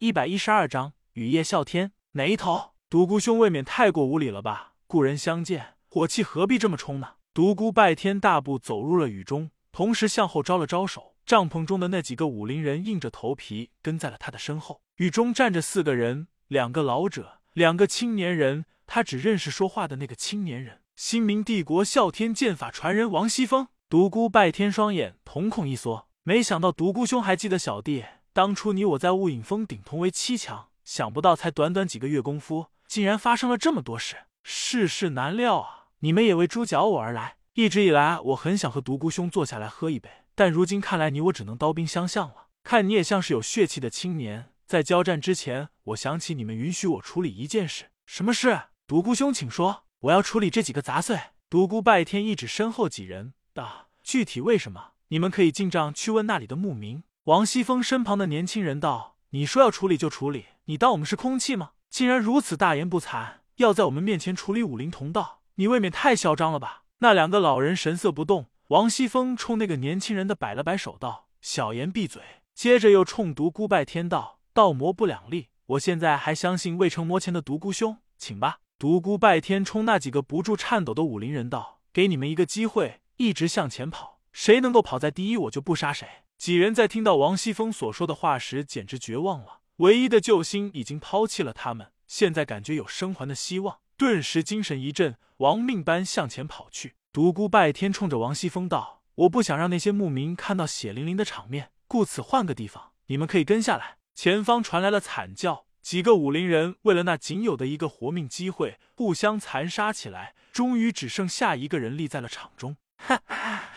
一百一十二章雨夜啸天。哪一头？独孤兄未免太过无礼了吧？故人相见，火气何必这么冲呢？独孤拜天大步走入了雨中，同时向后招了招手。帐篷中的那几个武林人硬着头皮跟在了他的身后。雨中站着四个人，两个老者，两个青年人。他只认识说话的那个青年人，新明帝国啸天剑法传人王熙凤。独孤拜天双眼瞳孔一缩，没想到独孤兄还记得小弟。当初你我在雾隐峰顶同为七强，想不到才短短几个月功夫，竟然发生了这么多事，世事难料啊！你们也为猪脚我而来，一直以来我很想和独孤兄坐下来喝一杯，但如今看来你我只能刀兵相向了。看你也像是有血气的青年，在交战之前，我想起你们允许我处理一件事，什么事？独孤兄，请说，我要处理这几个杂碎。独孤拜天一指身后几人，道：具体为什么？你们可以进帐去问那里的牧民。王熙凤身旁的年轻人道：“你说要处理就处理，你当我们是空气吗？竟然如此大言不惭，要在我们面前处理武林同道，你未免太嚣张了吧？”那两个老人神色不动。王熙凤冲那个年轻人的摆了摆手，道：“小言闭嘴。”接着又冲独孤拜天道：“道魔不两立，我现在还相信未成魔前的独孤兄，请吧。”独孤拜天冲那几个不住颤抖的武林人道：“给你们一个机会，一直向前跑，谁能够跑在第一，我就不杀谁。”几人在听到王熙凤所说的话时，简直绝望了。唯一的救星已经抛弃了他们，现在感觉有生还的希望，顿时精神一振，亡命般向前跑去。独孤拜天冲着王熙凤道：“我不想让那些牧民看到血淋淋的场面，故此换个地方，你们可以跟下来。”前方传来了惨叫，几个武林人为了那仅有的一个活命机会，互相残杀起来。终于只剩下一个人立在了场中，哈哈，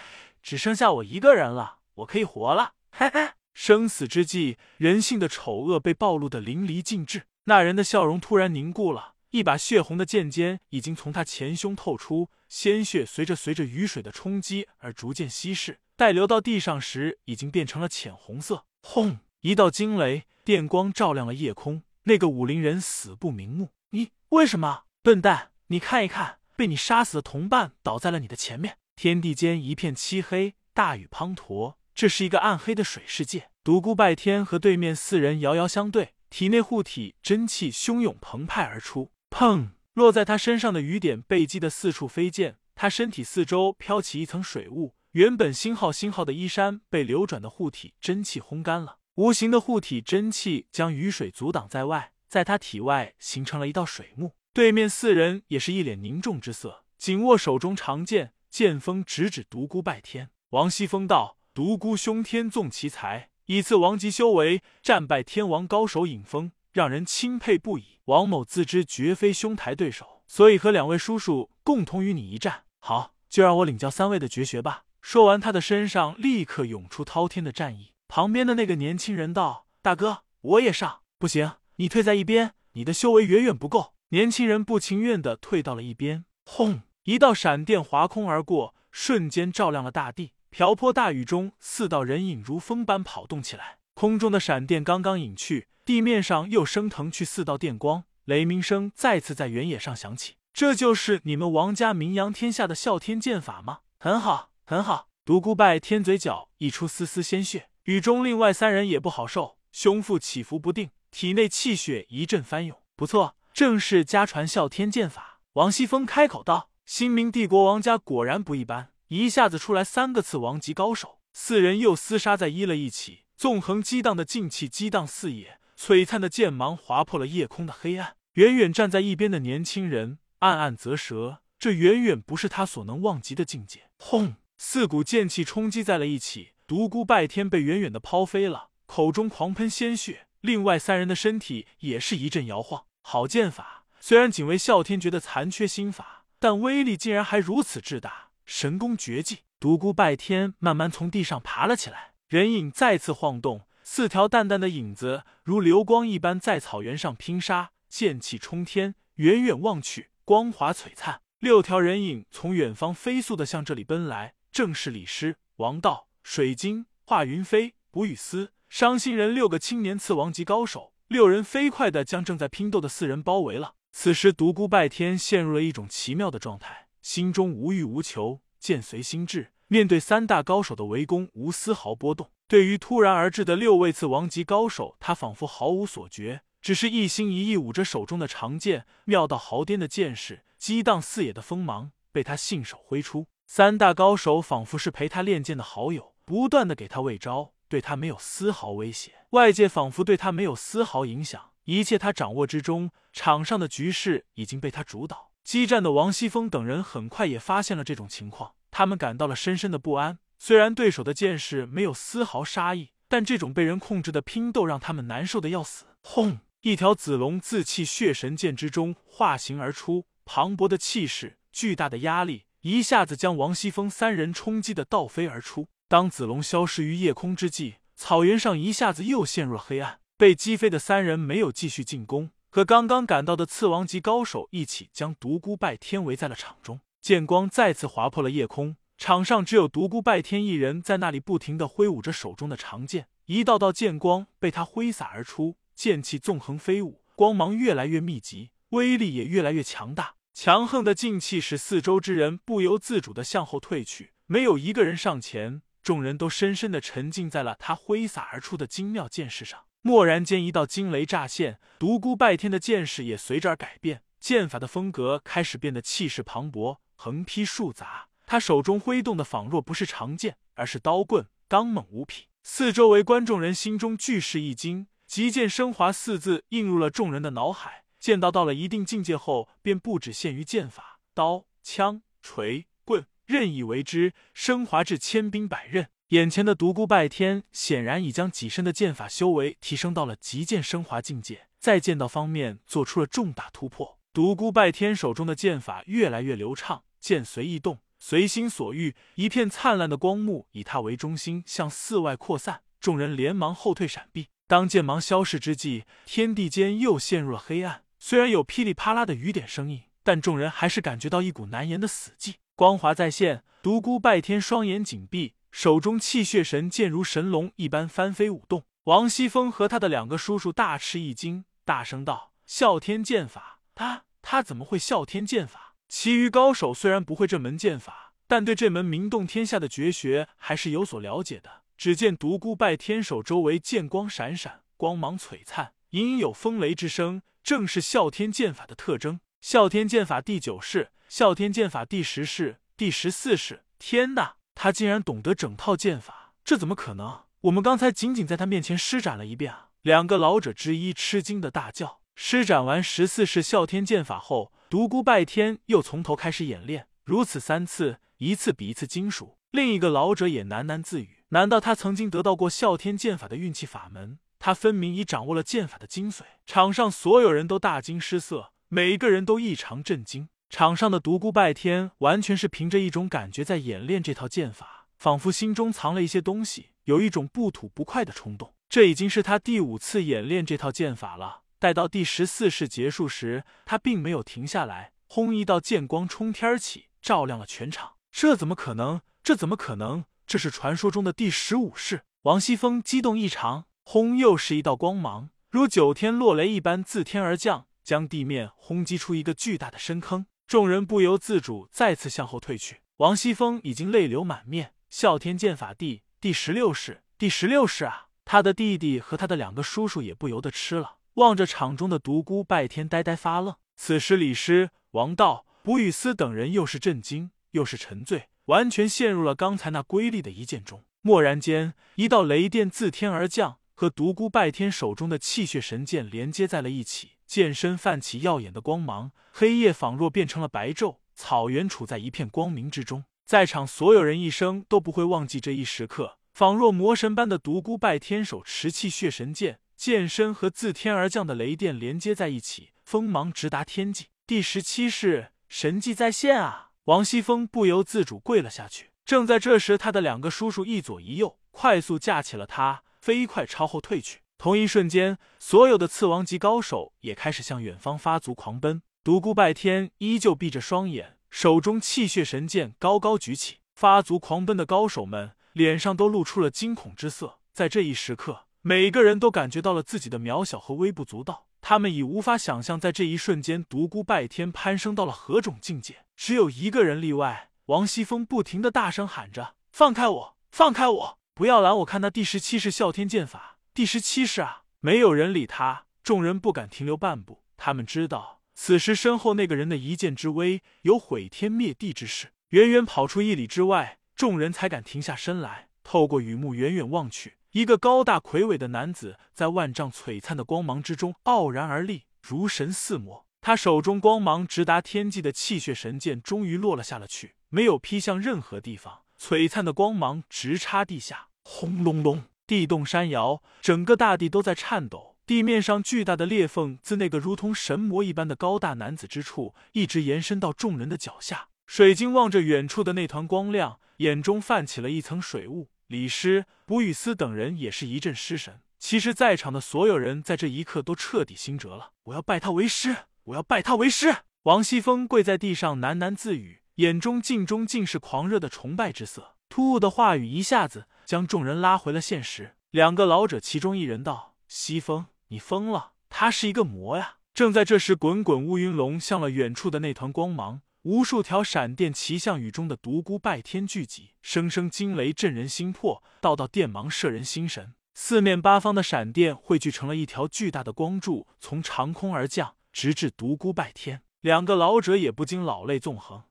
只剩下我一个人了。我可以活了，嘿嘿！生死之际，人性的丑恶被暴露的淋漓尽致。那人的笑容突然凝固了，一把血红的剑尖已经从他前胸透出，鲜血随着随着雨水的冲击而逐渐稀释，待流到地上时，已经变成了浅红色。轰！一道惊雷，电光照亮了夜空。那个武林人死不瞑目。你为什么？笨蛋！你看一看，被你杀死的同伴倒在了你的前面。天地间一片漆黑，大雨滂沱。这是一个暗黑的水世界。独孤拜天和对面四人遥遥相对，体内护体真气汹涌澎湃而出。砰！落在他身上的雨点被击得四处飞溅，他身体四周飘起一层水雾。原本星号星号的衣衫被流转的护体真气烘干了，无形的护体真气将雨水阻挡在外，在他体外形成了一道水幕。对面四人也是一脸凝重之色，紧握手中长剑，剑锋直指独孤拜天。王熙风道。独孤兄天纵奇才，以次王级修为战败天王高手尹峰，让人钦佩不已。王某自知绝非兄台对手，所以和两位叔叔共同与你一战。好，就让我领教三位的绝学吧。说完，他的身上立刻涌出滔天的战意。旁边的那个年轻人道：“大哥，我也上。”不行，你退在一边，你的修为远远不够。年轻人不情愿的退到了一边。轰！一道闪电划空而过，瞬间照亮了大地。瓢泼大雨中，四道人影如风般跑动起来。空中的闪电刚刚隐去，地面上又升腾去四道电光，雷鸣声再次在原野上响起。这就是你们王家名扬天下的啸天剑法吗？很好，很好。独孤拜天嘴角溢出丝丝鲜血，雨中另外三人也不好受，胸腹起伏不定，体内气血一阵翻涌。不错，正是家传啸天剑法。王熙凤开口道：“新明帝国王家果然不一般。”一下子出来三个次王级高手，四人又厮杀在依了一起，纵横激荡的劲气激荡四野，璀璨的剑芒划破了夜空的黑暗。远远站在一边的年轻人暗暗啧舌，这远远不是他所能望及的境界。轰！四股剑气冲击在了一起，独孤拜天被远远的抛飞了，口中狂喷鲜血。另外三人的身体也是一阵摇晃。好剑法，虽然仅为啸天诀的残缺心法，但威力竟然还如此之大。神功绝技，独孤拜天慢慢从地上爬了起来，人影再次晃动，四条淡淡的影子如流光一般在草原上拼杀，剑气冲天，远远望去，光华璀璨。六条人影从远方飞速的向这里奔来，正是李师、王道、水晶、华云飞、卜雨思、伤心人六个青年次王级高手。六人飞快的将正在拼斗的四人包围了。此时，独孤拜天陷入了一种奇妙的状态。心中无欲无求，剑随心至，面对三大高手的围攻无丝毫波动。对于突然而至的六位次王级高手，他仿佛毫无所觉，只是一心一意舞着手中的长剑，妙到毫巅的剑势，激荡四野的锋芒，被他信手挥出。三大高手仿佛是陪他练剑的好友，不断的给他喂招，对他没有丝毫威胁。外界仿佛对他没有丝毫影响，一切他掌握之中。场上的局势已经被他主导。激战的王熙凤等人很快也发现了这种情况，他们感到了深深的不安。虽然对手的剑士没有丝毫杀意，但这种被人控制的拼斗让他们难受的要死。轰！一条紫龙自气血神剑之中化形而出，磅礴的气势，巨大的压力，一下子将王熙凤三人冲击的倒飞而出。当紫龙消失于夜空之际，草原上一下子又陷入了黑暗。被击飞的三人没有继续进攻，和刚刚赶到的次王级高手一起将独孤拜天围在了场中。剑光再次划破了夜空。场上只有独孤拜天一人在那里不停的挥舞着手中的长剑，一道道剑光被他挥洒而出，剑气纵横飞舞，光芒越来越密集，威力也越来越强大。强横的劲气使四周之人不由自主的向后退去，没有一个人上前，众人都深深的沉浸在了他挥洒而出的精妙剑势上。蓦然间，一道惊雷乍现，独孤拜天的剑势也随之而改变，剑法的风格开始变得气势磅礴，横劈竖砸。他手中挥动的仿若不是长剑，而是刀棍，刚猛无匹。四周围观众人心中俱是一惊，“极剑升华”四字映入了众人的脑海。剑道到了一定境界后，便不只限于剑法，刀、枪、锤、棍，任意为之，升华至千兵百刃。眼前的独孤拜天显然已将己身的剑法修为提升到了极剑升华境界，在剑道方面做出了重大突破。独孤拜天手中的剑法越来越流畅，剑随意动。随心所欲，一片灿烂的光幕以他为中心向四外扩散，众人连忙后退闪避。当剑芒消逝之际，天地间又陷入了黑暗。虽然有噼里啪啦的雨点声音，但众人还是感觉到一股难言的死寂。光华再现，独孤拜天双眼紧闭，手中气血神剑如神龙一般翻飞舞动。王熙凤和他的两个叔叔大吃一惊，大声道：“啸天剑法，他他怎么会啸天剑法？”其余高手虽然不会这门剑法，但对这门名动天下的绝学还是有所了解的。只见独孤拜天手周围剑光闪闪，光芒璀璨，隐隐有风雷之声，正是啸天剑法的特征。啸天剑法第九式，啸天剑法第十式，第十四式。天哪，他竟然懂得整套剑法，这怎么可能？我们刚才仅仅在他面前施展了一遍啊！两个老者之一吃惊的大叫。施展完十四式啸天剑法后。独孤拜天又从头开始演练，如此三次，一次比一次精熟。另一个老者也喃喃自语：“难道他曾经得到过啸天剑法的运气法门？他分明已掌握了剑法的精髓。”场上所有人都大惊失色，每一个人都异常震惊。场上的独孤拜天完全是凭着一种感觉在演练这套剑法，仿佛心中藏了一些东西，有一种不吐不快的冲动。这已经是他第五次演练这套剑法了。待到第十四式结束时，他并没有停下来。轰！一道剑光冲天而起，照亮了全场。这怎么可能？这怎么可能？这是传说中的第十五式！王熙凤激动异常。轰！又是一道光芒，如九天落雷一般自天而降，将地面轰击出一个巨大的深坑。众人不由自主再次向后退去。王熙凤已经泪流满面。啸天剑法第第十六式，第十六式啊！他的弟弟和他的两个叔叔也不由得吃了。望着场中的独孤拜天，呆呆发愣。此时，李师、王道、卜雨思等人又是震惊又是沉醉，完全陷入了刚才那瑰丽的一剑中。蓦然间，一道雷电自天而降，和独孤拜天手中的气血神剑连接在了一起，剑身泛起耀眼的光芒，黑夜仿若变成了白昼，草原处在一片光明之中。在场所有人一生都不会忘记这一时刻，仿若魔神般的独孤拜天手持气血神剑。剑身和自天而降的雷电连接在一起，锋芒直达天际。第十七式神迹再现啊！王熙凤不由自主跪了下去。正在这时，他的两个叔叔一左一右快速架起了他，飞快朝后退去。同一瞬间，所有的次王级高手也开始向远方发足狂奔。独孤拜天依旧闭着双眼，手中气血神剑高高举起。发足狂奔的高手们脸上都露出了惊恐之色。在这一时刻。每个人都感觉到了自己的渺小和微不足道，他们已无法想象在这一瞬间，独孤拜天攀升到了何种境界。只有一个人例外，王熙凤不停的大声喊着：“放开我，放开我！”不要拦我看那第十七式哮天剑法。第十七式啊！没有人理他，众人不敢停留半步。他们知道，此时身后那个人的一剑之威，有毁天灭地之势。远远跑出一里之外，众人才敢停下身来。透过雨幕远远望去，一个高大魁伟的男子在万丈璀璨的光芒之中傲然而立，如神似魔。他手中光芒直达天际的气血神剑终于落了下了去，没有劈向任何地方。璀璨的光芒直插地下，轰隆隆，地动山摇，整个大地都在颤抖。地面上巨大的裂缝自那个如同神魔一般的高大男子之处，一直延伸到众人的脚下。水晶望着远处的那团光亮，眼中泛起了一层水雾。李师、卜雨思等人也是一阵失神。其实，在场的所有人在这一刻都彻底心折了。我要拜他为师！我要拜他为师！王熙凤跪在地上喃喃自语，眼中尽中尽是狂热的崇拜之色。突兀的话语一下子将众人拉回了现实。两个老者其中一人道：“西风。”你疯了！他是一个魔呀！正在这时，滚滚乌云龙向了远处的那团光芒，无数条闪电齐向雨中的独孤拜天聚集，声声惊雷震人心魄，道道电芒摄人心神。四面八方的闪电汇聚成了一条巨大的光柱，从长空而降，直至独孤拜天。两个老者也不禁老泪纵横，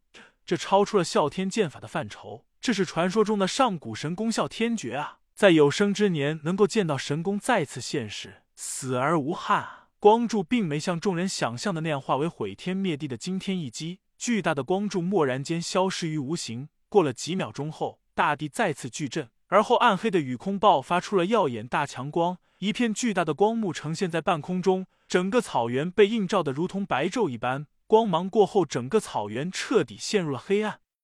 这超出了啸天剑法的范畴，这是传说中的上古神功啸天诀啊！在有生之年能够见到神功再次现世。死而无憾啊，光柱并没像众人想象的那样化为毁天灭地的惊天一击。巨大的光柱蓦然间消失于无形。过了几秒钟后，大地再次巨震，而后暗黑的雨空爆发出了耀眼大强光，一片巨大的光幕呈现在半空中，整个草原被映照的如同白昼一般。光芒过后，整个草原彻底陷入了黑暗。